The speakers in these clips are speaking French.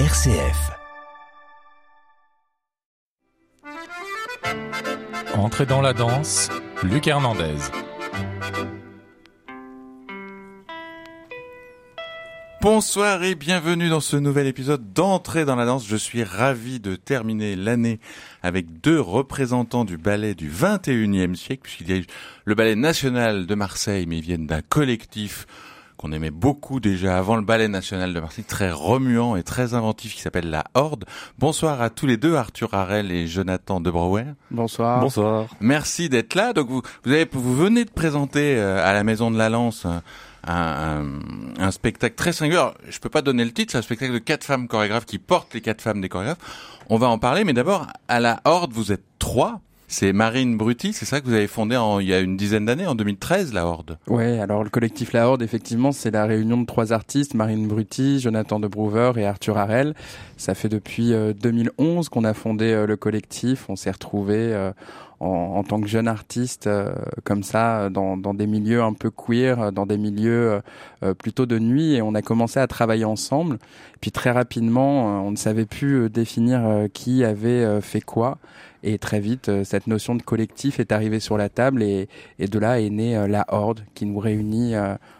RCF. Entrez dans la danse, Luc Hernandez. Bonsoir et bienvenue dans ce nouvel épisode d'Entrée dans la danse. Je suis ravi de terminer l'année avec deux représentants du ballet du 21e siècle, puisqu'il y a le ballet national de Marseille, mais ils viennent d'un collectif qu'on aimait beaucoup déjà avant le ballet national de Marseille, très remuant et très inventif qui s'appelle la Horde. Bonsoir à tous les deux, Arthur Harel et Jonathan de Brouwer. Bonsoir. Bonsoir. Merci d'être là. Donc vous, vous, avez, vous venez de présenter euh, à la Maison de la Lance un, un, spectacle très singulier. Alors, je peux pas donner le titre, c'est un spectacle de quatre femmes chorégraphes qui portent les quatre femmes des chorégraphes. On va en parler, mais d'abord, à la Horde, vous êtes trois. C'est Marine Brutti, c'est ça que vous avez fondé en, il y a une dizaine d'années, en 2013, la Horde. Ouais, alors le collectif La Horde, effectivement, c'est la réunion de trois artistes, Marine Brutti, Jonathan de Brouwer et Arthur Harel. Ça fait depuis 2011 qu'on a fondé le collectif. On s'est retrouvés en, en, tant que jeune artiste euh, comme ça dans, dans, des milieux un peu queer, dans des milieux euh, plutôt de nuit et on a commencé à travailler ensemble. Puis très rapidement, on ne savait plus définir qui avait fait quoi. Et très vite, cette notion de collectif est arrivée sur la table et, et de là est née la Horde qui nous réunit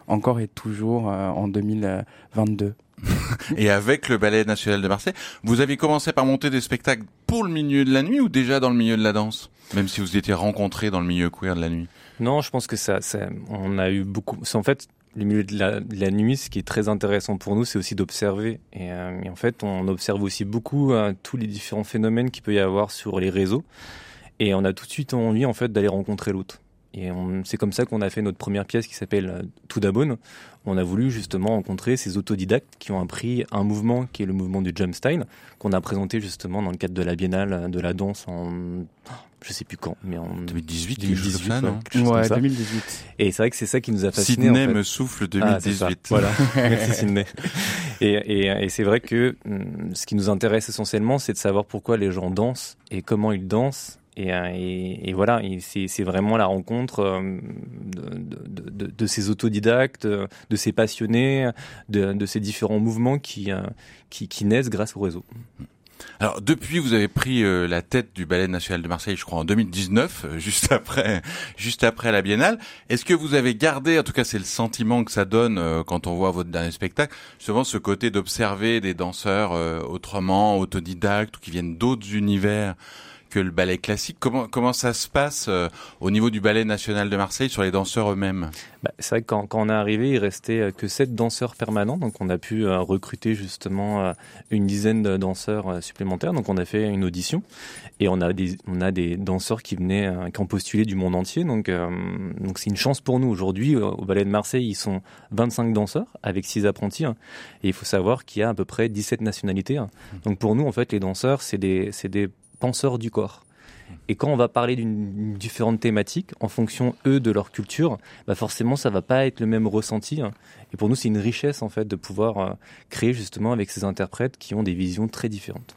encore et toujours en 2022. et avec le Ballet National de Marseille, vous avez commencé par monter des spectacles pour le milieu de la nuit ou déjà dans le milieu de la danse? Même si vous étiez rencontrés dans le milieu queer de la nuit Non, je pense que ça, ça on a eu beaucoup... En fait, le milieu de la, nuit, ce qui est très intéressant pour nous, c'est aussi d'observer. Et, euh, en fait, on observe aussi beaucoup euh, tous les différents phénomènes qu'il peut y avoir sur les réseaux. Et on a tout de suite envie, en fait, d'aller rencontrer l'autre. Et c'est comme ça qu'on a fait notre première pièce qui s'appelle Tout d'abonne. On a voulu justement rencontrer ces autodidactes qui ont appris un mouvement qui est le mouvement du jump style, qu'on a présenté justement dans le cadre de la Biennale de la danse en je sais plus quand, mais en 2018, 2018, ça, non ouais, 2018. Et c'est vrai que c'est ça qui nous a fasciné. Sydney en fait. me souffle 2018. Ah, voilà, merci Sydney. Et, et, et c'est vrai que ce qui nous intéresse essentiellement, c'est de savoir pourquoi les gens dansent et comment ils dansent et, et, et, voilà, c'est vraiment la rencontre euh, de, de, de, de, ces autodidactes, de ces passionnés, de, ces différents mouvements qui, qui, qui, naissent grâce au réseau. Alors depuis, vous avez pris euh, la tête du Ballet National de Marseille, je crois en 2019, euh, juste après, juste après la Biennale. Est-ce que vous avez gardé, en tout cas c'est le sentiment que ça donne euh, quand on voit votre dernier spectacle, justement ce côté d'observer des danseurs autrement, autodidactes ou qui viennent d'autres univers que le ballet classique. Comment comment ça se passe euh, au niveau du ballet national de Marseille sur les danseurs eux-mêmes? Bah, C'est vrai que quand, quand, on est arrivé, il restait que sept danseurs permanents, donc on a pu euh, recruter justement euh, une dizaine de danseurs supplémentaires. Donc on a fait une audition et on a des on a des danseurs qui venaient qui ont postulé du monde entier. Donc donc c'est une chance pour nous aujourd'hui au ballet de Marseille, ils sont 25 danseurs avec 6 apprentis hein, et il faut savoir qu'il y a à peu près 17 nationalités. Hein. Donc pour nous en fait les danseurs, c'est des c'est des penseurs du corps. Et quand on va parler d'une différente thématique, en fonction eux de leur culture, bah forcément ça va pas être le même ressenti. Et pour nous, c'est une richesse en fait de pouvoir créer justement avec ces interprètes qui ont des visions très différentes.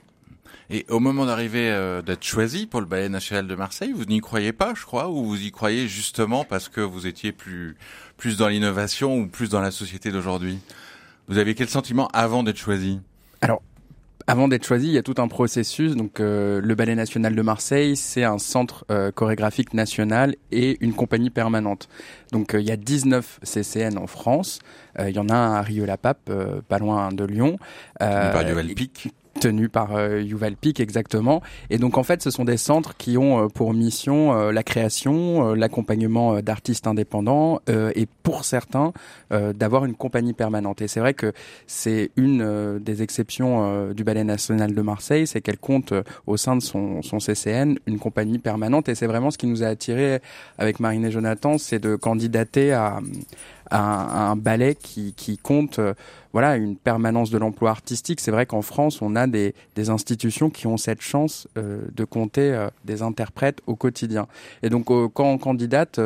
Et au moment d'arriver euh, d'être choisi pour le Ballet National de Marseille, vous n'y croyez pas, je crois, ou vous y croyez justement parce que vous étiez plus plus dans l'innovation ou plus dans la société d'aujourd'hui? Vous aviez quel sentiment avant d'être choisi? Alors avant d'être choisi, il y a tout un processus. Donc, euh, le Ballet National de Marseille, c'est un centre euh, chorégraphique national et une compagnie permanente. Donc, euh, il y a 19 CCN en France. il y en a un à Rieux-la-Pape, pas loin de Lyon. Euh, par Tenu par euh, Yuval Pic exactement. Et donc en fait, ce sont des centres qui ont euh, pour mission euh, la création, l'accompagnement d'artistes indépendants et pour certains d'avoir une compagnie permanente. Et c'est vrai que c'est une des exceptions du Ballet National de Marseille, c'est qu'elle compte au sein de son, son CCN une compagnie permanente. Et c'est vraiment ce qui nous a attiré avec Marine et Jonathan, c'est de candidater à un, un ballet qui, qui compte euh, voilà une permanence de l'emploi artistique. C'est vrai qu'en France, on a des, des, institutions qui ont cette chance euh, de compter euh, des interprètes au quotidien. Et donc, quand on candidate,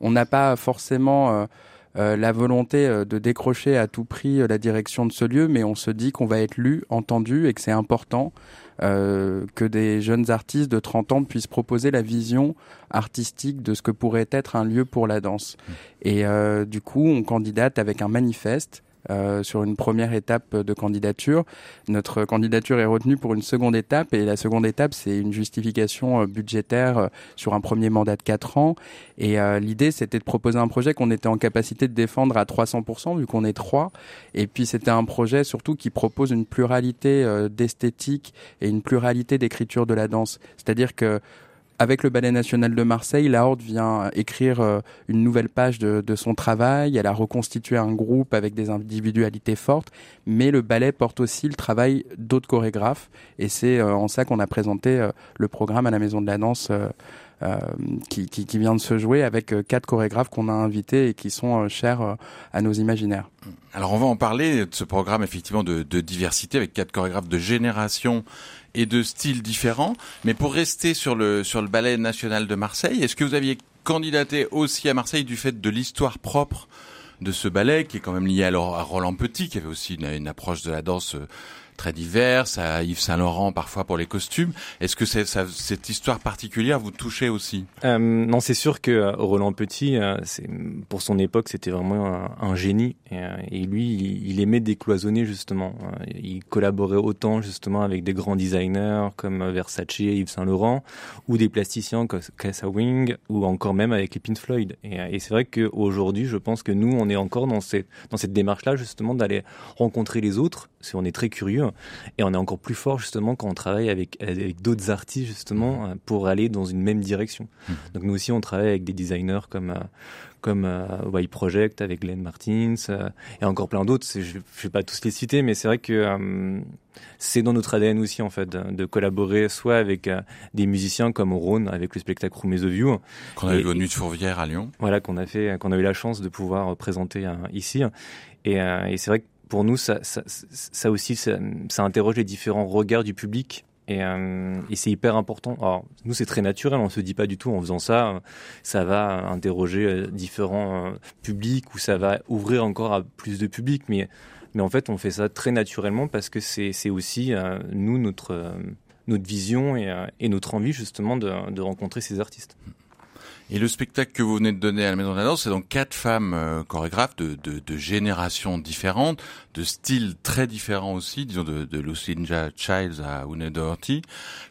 on n'a pas forcément la volonté de décrocher à tout prix la direction de ce lieu, mais on se dit qu'on va être lu, entendu et que c'est important euh, que des jeunes artistes de 30 ans puissent proposer la vision artistique de ce que pourrait être un lieu pour la danse. Et euh, du coup, on candidate avec un manifeste euh, sur une première étape de candidature. Notre candidature est retenue pour une seconde étape et la seconde étape, c'est une justification euh, budgétaire euh, sur un premier mandat de 4 ans. Et l'idée, c'était de proposer un projet qu'on était en capacité de défendre à 300% vu qu'on est trois. Et puis c'était un projet surtout qui propose une pluralité d'esthétique et une pluralité d'écriture de la danse. C'est-à-dire que avec le Ballet national de Marseille, la Horde vient écrire euh, une nouvelle page de, de, son travail. Elle a reconstitué un groupe avec des individualités fortes, mais le ballet porte aussi le travail d'autres chorégraphes. Et c'est euh, en ça qu'on a présenté euh, le programme à la Maison de la Danse. Qui, qui, qui, vient de se jouer avec quatre chorégraphes qu'on a invités et qui sont chers à nos imaginaires. Alors on va en parler de ce programme effectivement de, de diversité avec quatre chorégraphes de génération et de styles différents. Mais pour rester sur le, sur le ballet national de Marseille, est-ce que vous aviez candidaté aussi à Marseille du fait de l'histoire propre de ce ballet qui est quand même lié à, Roland Petit, qui avait aussi une approche de la danse euh, très diverses, à Yves Saint Laurent parfois pour les costumes. Est-ce que cette histoire particulière vous touchait aussi? Euh, Non, c'est sûr que euh, Roland Petit, euh, pour son époque, c'était vraiment un, génie. Et, lui, il, aimait décloisonner justement. Il collaborait autant justement avec des grands designers comme Versace, Yves Saint Laurent, ou des plasticiens comme Casa Wing, ou encore même avec les Pink Floyd. Et, et c'est vrai qu'aujourd'hui, je pense que nous, on est encore dans cette, dans cette démarche-là justement d'aller rencontrer les autres. Si on est très curieux et on est encore plus fort justement quand on travaille avec, avec d'autres artistes justement mhm. euh, pour aller dans une même direction. Mhm. Donc nous aussi on travaille avec des designers comme euh, comme euh, Y Project avec Glenn Martins euh, et encore plein d'autres. Je, ne vais pas tous les citer, mais c'est vrai que c'est dans notre ADN aussi en fait de, collaborer soit avec des musiciens comme Rhône avec le spectacle Room the View qu'on a eu au Nuit de Fourvière à Lyon. Voilà qu'on a fait, qu'on a eu la chance de pouvoir présenter ici. Et, et c'est vrai que pour nous, ça, aussi, ça, interroge les différents regards du public. Et, euh, et c'est hyper important. Alors, nous, c'est très naturel. On se dit pas du tout en faisant ça, ça va interroger euh, différents euh, publics ou ça va ouvrir encore à plus de publics. Mais, en fait, on fait ça très naturellement parce que c'est aussi nous notre vision et, notre envie justement de rencontrer ces artistes. Et le spectacle que vous venez de donner à la Maison de la Danse, c'est donc quatre femmes euh, chorégraphes de, de, de, générations différentes, de styles très différents aussi, disons de, de Lucinda Childs à Une Doherty.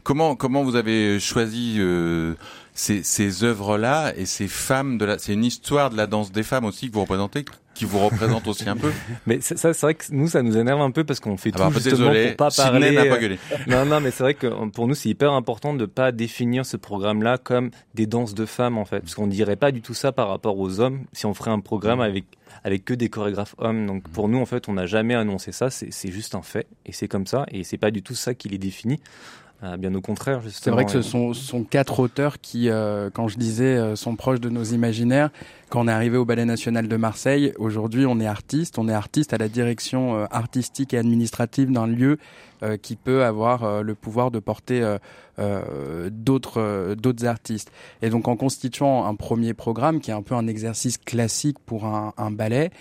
Comment comment vous avez choisi euh, ces, ces œuvres-là et ces femmes de la, c'est une histoire de la danse des femmes aussi que vous représentez qui vous représente aussi un peu. Mais ça, c'est vrai que nous, ça nous énerve un peu parce qu'on fait ah bah, tout justement désolé, pour pas parler. pas gueulé. non, non, mais c'est vrai que pour nous, c'est hyper important de pas définir ce programme-là comme des danses de femmes en fait, parce qu'on dirait pas du tout ça par rapport aux hommes si on ferait un programme avec avec que des chorégraphes hommes. Donc pour nous, en fait, on n'a jamais annoncé ça. C'est juste un fait et c'est comme ça et c'est pas du tout ça qui les définit. Euh, bien au contraire, justement. C'est vrai que ce sont, sont quatre auteurs qui, euh, quand je disais, euh, sont proches de nos imaginaires. Quand on est arrivé au Ballet National de Marseille, aujourd'hui, on est artiste. On est artiste à la direction artistique et administrative d'un lieu qui peut avoir le pouvoir de porter d'autres d'autres artistes. Et donc, en constituant un premier programme, qui est un peu un exercice classique pour un, un ballet,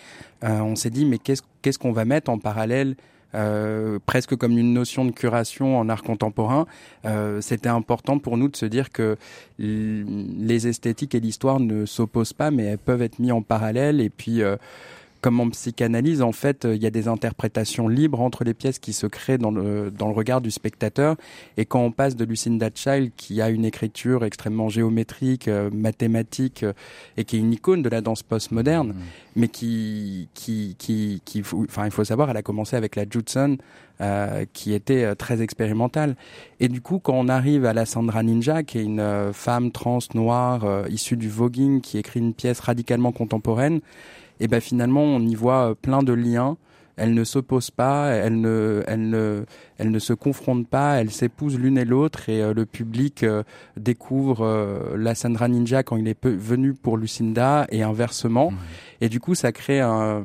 on s'est dit, mais qu'est-ce qu'est-ce qu'on va mettre en parallèle euh, presque comme une notion de curation en art contemporain, euh, c'était important pour nous de se dire que les esthétiques et l'histoire ne s'opposent pas, mais elles peuvent être mis en parallèle. Et puis, euh, comme en psychanalyse, en fait, il y a des interprétations libres entre les pièces qui se créent dans le, dans le regard du spectateur. Et quand on passe de Lucinda Child, qui a une écriture extrêmement géométrique, euh, mathématique, euh, et qui est une icône de la danse postmoderne, mmh. mais qui, qui, qui, qui, enfin, il faut savoir, elle a commencé avec la Judson, euh, qui était euh, très expérimentale. Et du coup, quand on arrive à la Sandra Ninja, qui est une femme trans noire issue du voguing, qui écrit une pièce radicalement contemporaine, et ben finalement on y voit euh, plein de liens. Elles ne s'opposent pas, elles ne, elles ne, elles ne se confrontent pas, elles s'épousent l'une et l'autre et euh, le public euh, découvre la Sandra Ninja quand il est venu pour Lucinda et inversement. Et du coup, ça crée un,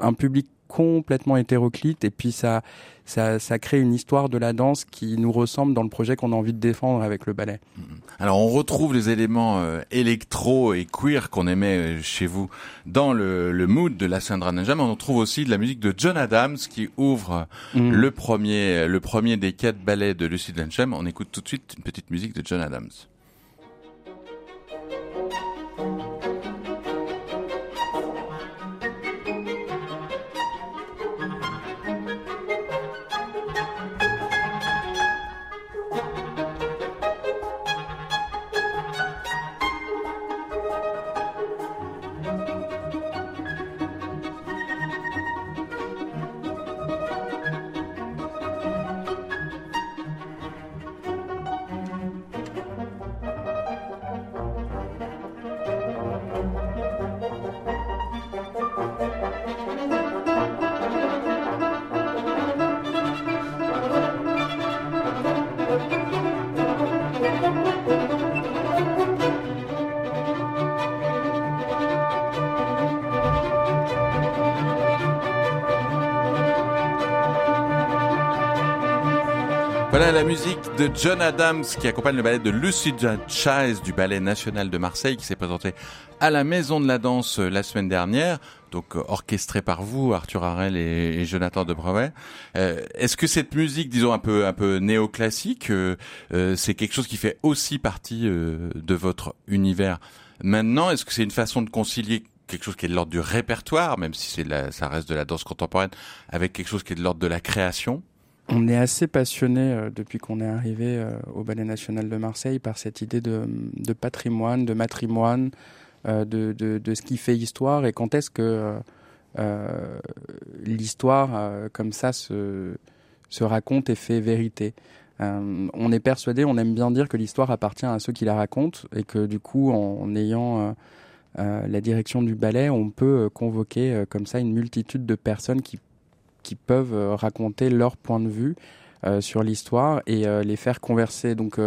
un public complètement hétéroclite et puis ça, ça, ça crée une histoire de la danse qui nous ressemble dans le projet qu'on a envie de défendre avec le ballet. Mm-hmm. Alors on retrouve les éléments euh, électro et queer qu'on aimait euh, chez vous dans le, le mood de la Sandra mais on trouve aussi de la musique de John Adams qui ouvre mm. le premier le premier des quatre ballets de Lucy Densham. On écoute tout de suite une petite musique de John Adams. Voilà la musique de John Adams qui accompagne le ballet de Lucinda Childs du Ballet National de Marseille qui s'est présenté à la Maison de la Danse euh, la semaine dernière, donc euh, orchestré par vous, Arthur Harel et, Jonathan de Euh, Est-ce que cette musique, disons un peu un peu néoclassique, euh, c'est quelque chose qui fait aussi partie de votre univers maintenant? Est-ce que c'est une façon de concilier quelque chose qui est de l'ordre du répertoire, même si c'est ça reste de la danse contemporaine, avec quelque chose qui est de l'ordre de la création? On est assez passionné euh, depuis qu'on est arrivé euh, au Ballet National de Marseille par cette idée de, patrimoine, de matrimoine, euh, de, ce qui fait histoire et quand est-ce que l'histoire comme ça se raconte et fait vérité? on est persuadé, on aime bien dire que l'histoire appartient à ceux qui la racontent et que du coup, en, ayant la direction du ballet, on peut convoquer comme ça une multitude de personnes qui qui peuvent euh, raconter leur point de vue euh, sur l'histoire et euh, les faire converser. Donc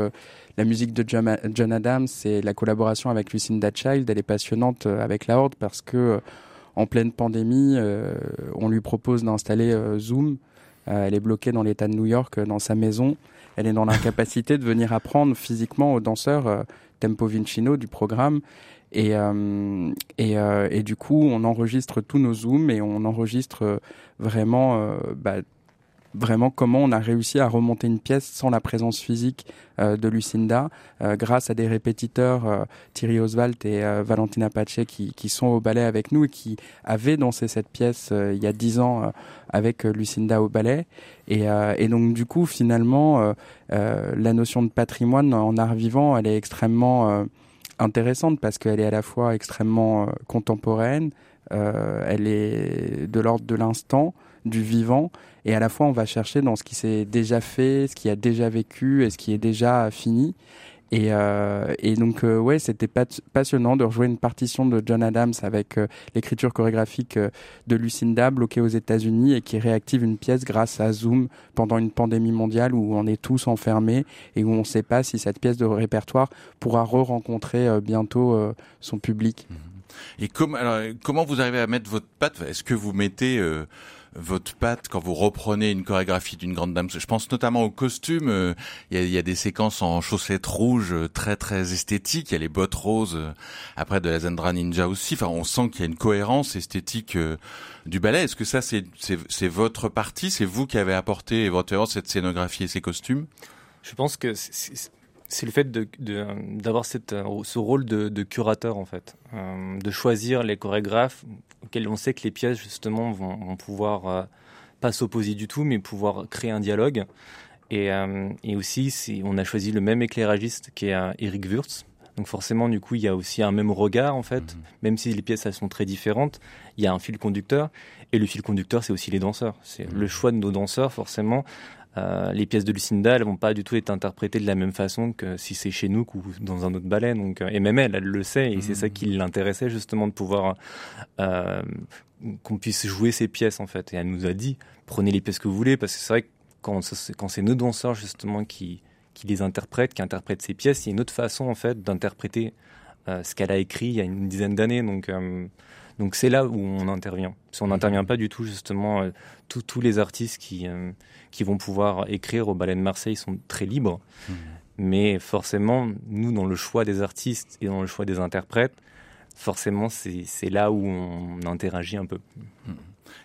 la musique de John Adams, c'est la collaboration avec Lucinda Child, elle est passionnante avec la Horde parce que en pleine pandémie, on lui propose d'installer Zoom. elle est bloquée dans l'État de New York, dans sa maison. Elle est dans l'incapacité de venir apprendre physiquement aux danseurs Tempo Vincino du programme. Et, euh, et, euh, et, du coup, on enregistre tous nos zooms et on enregistre vraiment, euh, bah, vraiment comment on a réussi à remonter une pièce sans la présence physique de Lucinda, grâce à des répétiteurs, Thierry Oswald et Valentina Pace, qui, qui, sont au ballet avec nous et qui avaient dansé cette pièce il y a dix ans avec Lucinda au ballet. Et, et, donc du coup, finalement, la notion de patrimoine en art vivant, elle est extrêmement intéressante parce qu'elle est à la fois extrêmement euh, contemporaine, euh, elle est de l'ordre de l'instant, du vivant, et à la fois on va chercher dans ce qui s'est déjà fait, ce qui a déjà vécu et ce qui est déjà fini. Et, euh, et donc euh, ouais, c'était passionnant de rejouer une partition de John Adams avec euh, l'écriture chorégraphique euh, de Lucinda bloquée aux États-Unis et qui réactive une pièce grâce à Zoom pendant une pandémie mondiale où on est tous enfermés et où on ne sait pas si cette pièce de répertoire pourra re-rencontrer bientôt son public. Et comment vous arrivez à mettre votre patte? Est-ce que vous mettez votre patte quand vous reprenez une chorégraphie d'une grande dame. Je pense notamment au costume. Euh, il y, a, des séquences en chaussettes rouges euh, très très esthétiques. Il y a les bottes roses euh, après de la Zendra Ninja aussi. Enfin, on sent qu'il y a une cohérence esthétique du ballet. Est-ce que ça c'est c'est votre partie? C'est vous qui avez apporté éventuellement cette scénographie et ces costumes? Je pense que c'est le fait d'avoir de, ce rôle de, curateur en fait, de choisir les chorégraphes auxquels on sait que les pièces justement vont, pouvoir euh, pas s'opposer du tout, mais pouvoir créer un dialogue. Et, euh, et aussi, si on a choisi le même éclairagiste qui est euh, Eric Wurtz. Donc forcément, du coup, il y a aussi un même regard en fait, mhm. même si les pièces elles sont très différentes. Il y a un fil conducteur et le fil conducteur, c'est aussi les danseurs. C'est mhm. le choix de nos danseurs forcément. Euh, les pièces de Lucinda, elles vont pas du tout être interprétées de la même façon que si c'est chez nous ou dans un autre ballet. Donc, euh, et même elle, elle le sait, et c'est ça qui mmh. l'intéressait justement de pouvoir euh, qu'on puisse jouer ces pièces en fait. Et elle nous a dit, prenez les pièces que vous voulez, parce que c'est vrai que quand, quand c'est nos danseurs justement qui, qui les interprètent, qui interprètent ces pièces, il y a une autre façon en fait d'interpréter ce qu'elle a écrit il y a une dizaine d'années. Donc donc c'est là où on intervient. Si on n'intervient pas du tout justement, euh, tous les artistes qui, euh, qui vont pouvoir écrire au Ballet de Marseille sont très libres. Mmh. Mais forcément, nous, dans le choix des artistes et dans le choix des interprètes, forcément, c'est là où on interagit un peu. Mmh.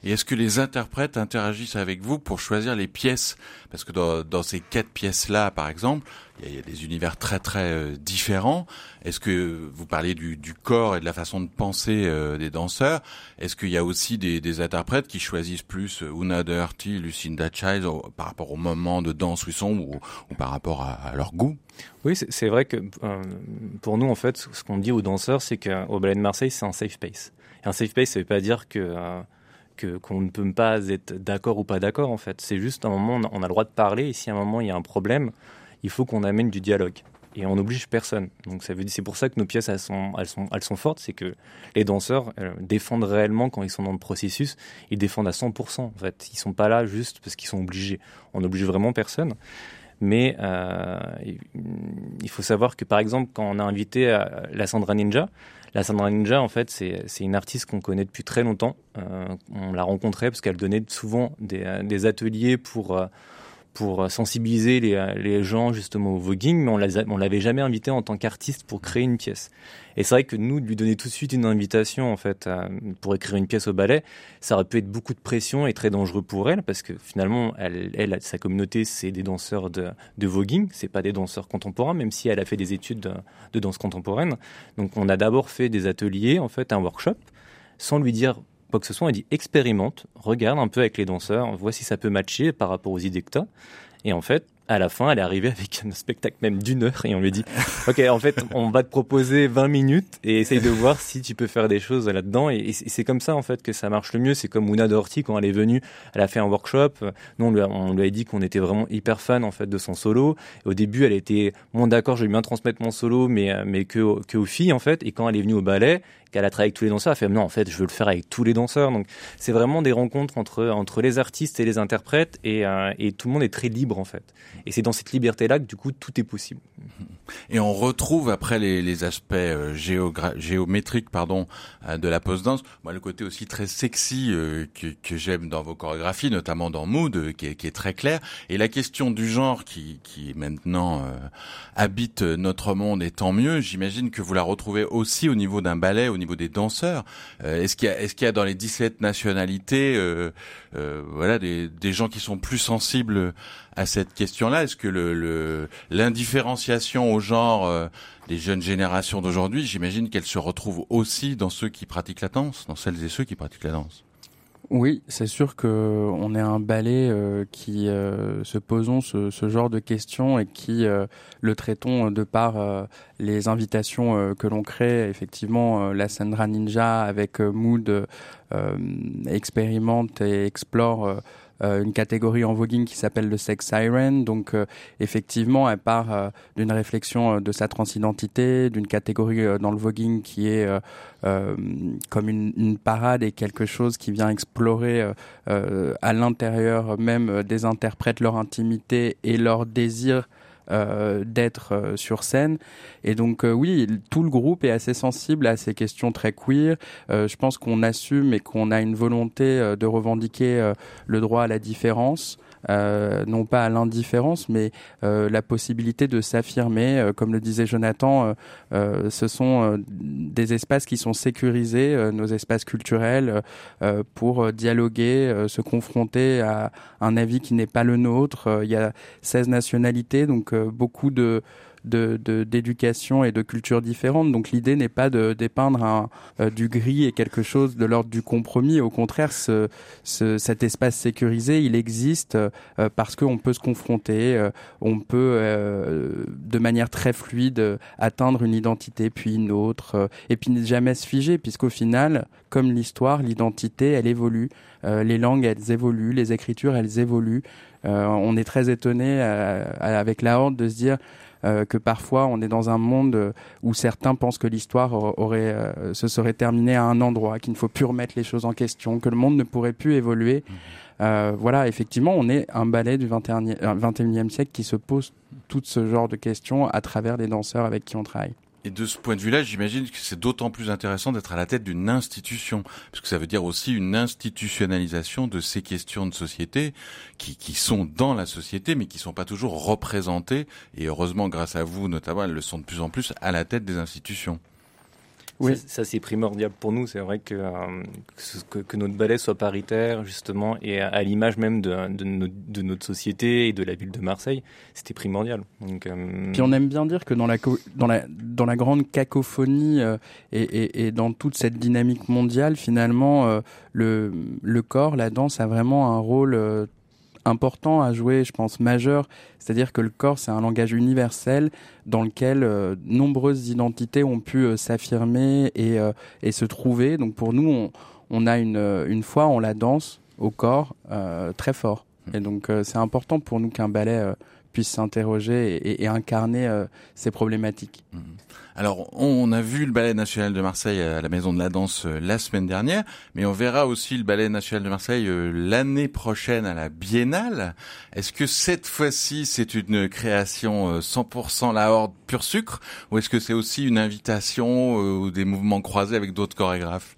Et est-ce que les interprètes interagissent avec vous pour choisir les pièces? Parce que dans, dans ces quatre pièces-là, par exemple, il y, a des univers très très euh, différents. Est-ce que vous parlez du, du, corps et de la façon de penser euh, des danseurs? Est-ce qu'il y a aussi des, des, interprètes qui choisissent plus euh, Una Dirty, Lucinda Child par rapport au moment de danse où ils sont ou, ou par rapport à, à leur goût? Oui, c'est vrai que pour nous, en fait, ce qu'on dit aux danseurs, c'est qu'au Ballet de Marseille, c'est un safe space. Et un safe space, ça ne veut pas dire que qu'on ne peut pas être d'accord ou pas d'accord en fait. C'est juste un moment, on a le droit de parler et si à un moment il y a un problème, il faut qu'on amène du dialogue. Et on n'oblige personne. Donc ça veut dire c'est pour ça que nos pièces elles sont elles sont elles sont fortes, c'est que les danseurs euh, défendent réellement quand ils sont dans le processus, ils défendent à 100% en fait. Ils sont pas là juste parce qu'ils sont obligés. On n'oblige vraiment personne. Mais euh, il faut savoir que par exemple quand on a invité euh, la Sandra Ninja, la Sandra Ninja, en fait, c'est une artiste qu'on connaît depuis très longtemps. Euh, on l'a rencontrée parce qu'elle donnait souvent des, euh, ateliers pour, pour sensibiliser les, les gens justement au voguing, mais on l'avait jamais invité en tant qu'artiste pour créer une pièce. Et c'est vrai que nous, de lui donner tout de suite une invitation en fait pour écrire une pièce au ballet, ça aurait pu être beaucoup de pression et très dangereux pour elle parce que finalement, elle, elle sa communauté, c'est des danseurs de, de voguing, c'est pas des danseurs contemporains, même si elle a fait des études de, de danse contemporaine. Donc, on a d'abord fait des ateliers, en fait, un workshop, sans lui dire quoi que ce soit. On dit expérimente, regarde un peu avec les danseurs, vois si ça peut matcher par rapport aux idées que tu as. Et en fait, à la fin, elle est arrivée avec un spectacle même d'une heure et on lui dit, OK, en fait, on va te proposer 20 minutes et essaye de voir si tu peux faire des choses là-dedans. Et, c'est comme ça, en fait, que ça marche le mieux. C'est comme Ouna Dorty, quand elle est venue, elle a fait un workshop. Nous, on lui a, dit qu'on était vraiment hyper fan, en fait, de son solo. Au début, elle était, bon, d'accord, je vais bien transmettre mon solo, mais, mais que, que aux filles, en fait. Et quand elle est venue au ballet, qu'elle a travaillé avec tous les danseurs, elle fait non en fait je veux le faire avec tous les danseurs. Donc c'est vraiment des rencontres entre entre les artistes et les interprètes et, euh, et tout le monde est très libre en fait. Et c'est dans cette liberté là que du coup tout est possible. Et on retrouve après les, les aspects euh, géométriques pardon euh, de la pose danse, moi le côté aussi très sexy que, que j'aime dans vos chorégraphies, notamment dans Mood qui est, qui est, très clair. Et la question du genre qui qui maintenant habite notre monde et tant mieux. J'imagine que vous la retrouvez aussi au niveau d'un ballet, au niveau des danseurs. Euh, est-ce qu'il y a, est-ce qu'il y a dans les 17 nationalités, euh, euh, voilà, des, des gens qui sont plus sensibles à cette question-là Est-ce que l'indifférenciation au genre euh, des jeunes générations d'aujourd'hui, j'imagine qu'elle se retrouve aussi dans ceux qui pratiquent la danse, dans celles et ceux qui pratiquent la danse? Oui, c'est sûr que on est un ballet euh, qui euh, se posons ce, genre de questions et qui le traitons de par les invitations que l'on crée. Effectivement, la Sandra Ninja avec Mood expérimente et explore une catégorie en voguing qui s'appelle le sex siren. Donc euh, effectivement, elle part euh, d'une réflexion de sa transidentité, d'une catégorie dans le voguing qui est comme une, une, parade et quelque chose qui vient explorer à l'intérieur même des interprètes leur intimité et leur désir euh, d'être euh, sur scène. Et donc euh, oui, tout le groupe est assez sensible à ces questions très queer. je pense qu'on assume et qu'on a une volonté de revendiquer le droit à la différence. Euh, non pas à l'indifférence, mais euh, la possibilité de s'affirmer. Euh, comme le disait Jonathan, ce sont des espaces qui sont sécurisés, nos espaces culturels, pour dialoguer, se confronter à un avis qui n'est pas le nôtre. Il y a 16 nationalités, donc beaucoup de de d'éducation et de cultures différentes. Donc l'idée n'est pas de dépeindre un, euh, du gris et quelque chose de l'ordre du compromis. Au contraire, ce, ce, cet espace sécurisé, il existe euh, parce qu'on peut se confronter, euh, on peut de manière très fluide atteindre une identité puis une autre, et puis jamais se figer, puisqu'au final, comme l'histoire, l'identité, elle évolue. les langues, elles évoluent, les écritures, elles évoluent. On est très étonné avec la horde de se dire euh, que parfois on est dans un monde euh, où certains pensent que l'histoire aurait euh, se serait terminée à un endroit, qu'il ne faut plus remettre les choses en question, que le monde ne pourrait plus évoluer. Mmh. voilà, effectivement, on est un ballet du 21e, 21e siècle qui se pose tout ce genre de questions à travers les danseurs avec qui on travaille. Et de ce point de vue-là, j'imagine que c'est d'autant plus intéressant d'être à la tête d'une institution, parce que ça veut dire aussi une institutionnalisation de ces questions de société qui, qui sont dans la société, mais qui sont pas toujours représentées. Et heureusement, grâce à vous notamment, elles le sont de plus en plus à la tête des institutions. Oui. Ça, c'est primordial pour nous. C'est vrai que, euh, que, que, notre ballet soit paritaire, justement, et à, l'image même de, de, de, notre société et de la ville de Marseille, c'était primordial. Donc, euh... Puis on aime bien dire que dans la, dans la, dans la grande cacophonie euh, et, et, et, dans toute cette dynamique mondiale, finalement, euh, le, le corps, la danse a vraiment un rôle euh, important à jouer, je pense, majeur. C'est-à-dire que le corps, c'est un langage universel dans lequel euh, nombreuses identités ont pu euh, s'affirmer et, euh, et se trouver. Donc pour nous, on, on a une, une foi en la danse au corps très fort. Et donc c'est important pour nous qu'un ballet puisse s'interroger et, incarner euh, ces problématiques. Mmh. Alors, on a vu le Ballet national de Marseille à la Maison de la Danse euh, la semaine dernière, mais on verra aussi le Ballet national de Marseille euh, l'année prochaine à la Biennale. Est-ce que cette fois-ci, c'est une création 100% la horde pur sucre, ou est-ce que c'est aussi une invitation ou des mouvements croisés avec d'autres chorégraphes?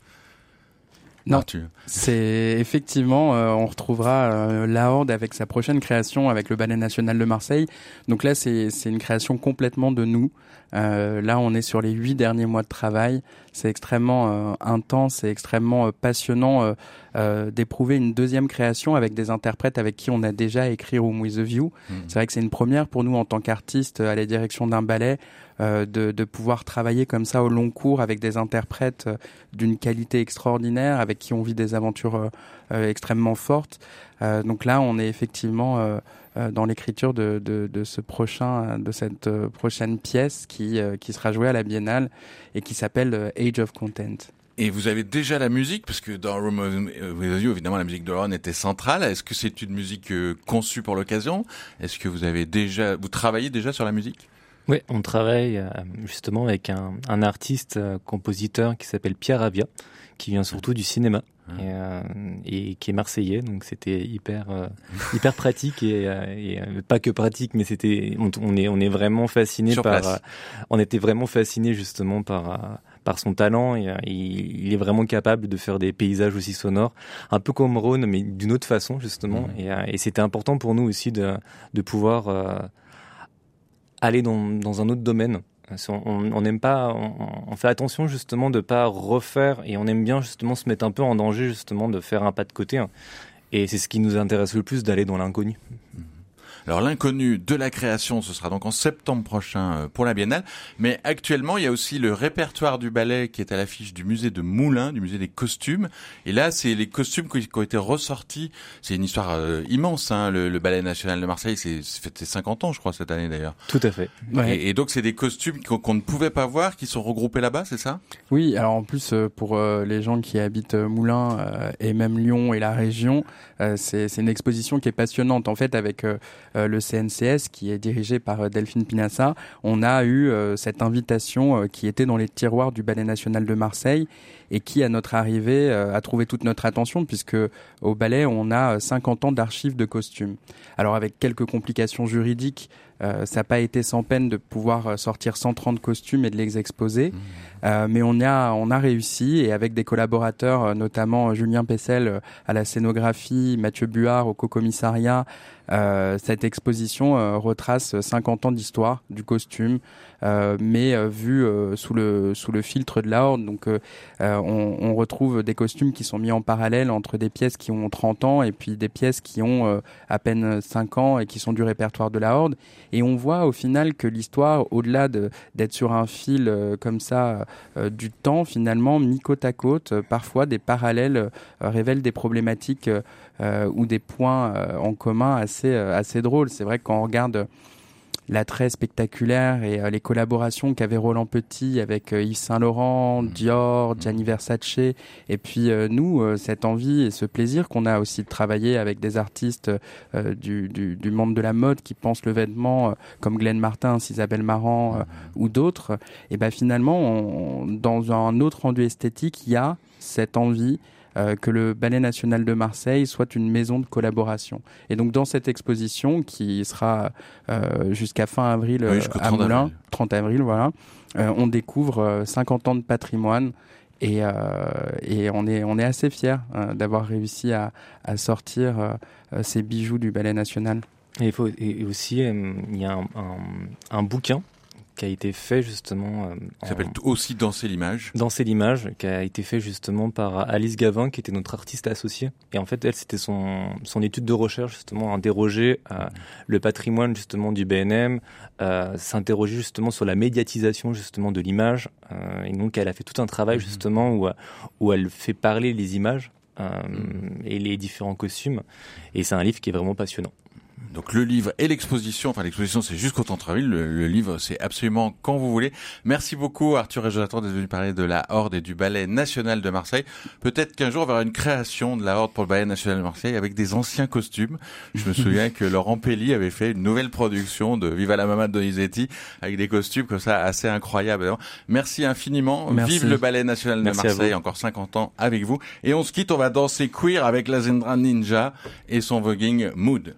Non, c'est effectivement, euh, on retrouvera euh, la Horde avec sa prochaine création avec le Ballet National de Marseille. Donc là, c'est c'est une création complètement de nous. Euh, là, on est sur les huit derniers mois de travail. C'est extrêmement euh, intense et extrêmement euh, passionnant euh, d'éprouver une deuxième création avec des interprètes avec qui on a déjà écrit Room with a View. Mhm. C'est vrai que c'est une première pour nous en tant qu'artistes à la direction d'un ballet de, de pouvoir travailler comme ça au long cours avec des interprètes euh, d'une qualité extraordinaire, avec qui on vit des aventures euh, euh, extrêmement fortes. Euh, donc là, on est effectivement euh, euh, dans l'écriture de, de, de ce prochain, de cette euh, prochaine pièce qui, euh, qui sera jouée à la Biennale et qui s'appelle euh, Age of Content. Et vous avez déjà la musique, parce que dans Room with You, évidemment, la musique de Ron était centrale. Est-ce que c'est une musique euh, conçue pour l'occasion? Est-ce que vous avez déjà, vous travaillez déjà sur la musique? Oui, on travaille euh, justement avec un, un artiste, euh, compositeur qui s'appelle Pierre Avia, qui vient surtout du cinéma Ah. et, euh, et qui est marseillais. Donc c'était hyper euh, hyper pratique et, euh, et, euh, pas que pratique, mais c'était on, on est on est vraiment fasciné par on était vraiment fasciné justement par par son talent et il, est vraiment capable de faire des paysages aussi sonores, un peu comme Rhône, mais d'une autre façon justement. Mhm. Et, et c'était important pour nous aussi de de pouvoir euh, aller dans, dans un autre domaine. On n'aime pas, on, fait attention justement de pas refaire et on aime bien justement se mettre un peu en danger justement de faire un pas de côté. Et c'est ce qui nous intéresse le plus d'aller dans l'inconnu. Alors l'inconnu de la création, ce sera donc en septembre prochain euh, pour la Biennale. Mais actuellement, il y a aussi le répertoire du ballet qui est à l'affiche du musée de Moulins, du musée des costumes. Et là, c'est les costumes qui, ont été ressortis. C'est une histoire euh, immense. Hein, le, le ballet national de Marseille, c'est c'est fêté 50 ans, je crois, cette année d'ailleurs. Tout à fait. Et, et donc, c'est des costumes qu'on ne pouvait pas voir, qui sont regroupés là-bas, c'est ça? Oui, alors en plus euh, pour euh, les gens qui habitent Moulins euh, et même Lyon et la région, c'est c'est une exposition qui est passionnante. En fait, avec euh, euh, le CNCS qui est dirigé par euh, Delphine Pinassa, on a eu euh, cette invitation euh, qui était dans les tiroirs du Ballet National de Marseille et qui, à notre arrivée, euh, a trouvé toute notre attention puisque au ballet, on a euh, 50 ans d'archives de costumes. Alors avec quelques complications juridiques, euh, ça n'a pas été sans peine de pouvoir euh, sortir 130 costumes et de les exposer. Euh, mais on a on a réussi et avec des collaborateurs, euh, notamment euh, Julien Pessel euh, à la scénographie, Mathieu Buard au co-commissariat, euh, cette exposition euh, retrace 50 ans d'histoire du costume, euh, mais euh, vu euh, sous le sous le filtre de la horde. Donc euh, euh, on, retrouve des costumes qui sont mis en parallèle entre des pièces qui ont 30 ans et puis des pièces qui ont euh, à peine 5 ans et qui sont du répertoire de la horde. Et on voit au final que l'histoire, au-delà de d'être sur un fil euh, comme ça euh, du temps finalement mis côte à côte. Parfois, des parallèles révèlent des problématiques ou des points en commun assez assez drôles. C'est vrai que quand on regarde l'attrait spectaculaire et euh, les collaborations qu'avait Roland Petit avec euh, Yves Saint Laurent, Dior, Gianni Versace, et puis euh, nous, cette envie et ce plaisir qu'on a aussi de travailler avec des artistes du, du, du monde de la mode qui pensent le vêtement comme Glenn Martin, Isabelle Marant euh, ou d'autres, et ben finalement, on- dans un autre rendu esthétique, il y a cette envie euh, que le Ballet National de Marseille soit une maison de collaboration. Et donc dans cette exposition qui sera euh, jusqu'à fin avril Oui, euh, à 30 Moulins, avril. 30 avril, voilà, euh, on découvre euh, 50 ans de patrimoine. Et, euh, et on est on est assez fiers euh, d'avoir réussi à, à sortir ces bijoux du ballet national. Et, il faut, et aussi, euh, il y a un, un, un bouquin qui a été fait justement euh, en- s'appelle aussi Danser l'image. Danser l'image, qui a été fait justement par Alice Gavin, qui était notre artiste associée. Et en fait, elle, c'était son, son étude de recherche, justement, interroger euh, le patrimoine, justement, du BNM, euh, s'interroger, justement, sur la médiatisation, justement, de l'image. Euh, et donc, elle a fait tout un travail, Mhm. justement, où, où elle fait parler les images Mhm. et les différents costumes. Et c'est un livre qui est vraiment passionnant. Donc le livre et l'exposition, enfin l'exposition c'est jusqu'au centre-ville, le, le livre c'est absolument quand vous voulez. Merci beaucoup Arthur et Jonathan d'être venus parler de la Horde et du Ballet National de Marseille. Peut-être qu'un jour on verra une création de la Horde pour le Ballet National de Marseille avec des anciens costumes. Je me souviens que Laurent Pelli avait fait une nouvelle production de Viva la Mama de Donizetti avec des costumes comme ça assez incroyables. Merci infiniment. Merci. Vive le Ballet National de Merci Marseille, encore 50 ans avec vous. Et on se quitte, on va danser queer avec la Zendra Ninja et son voguing Mood.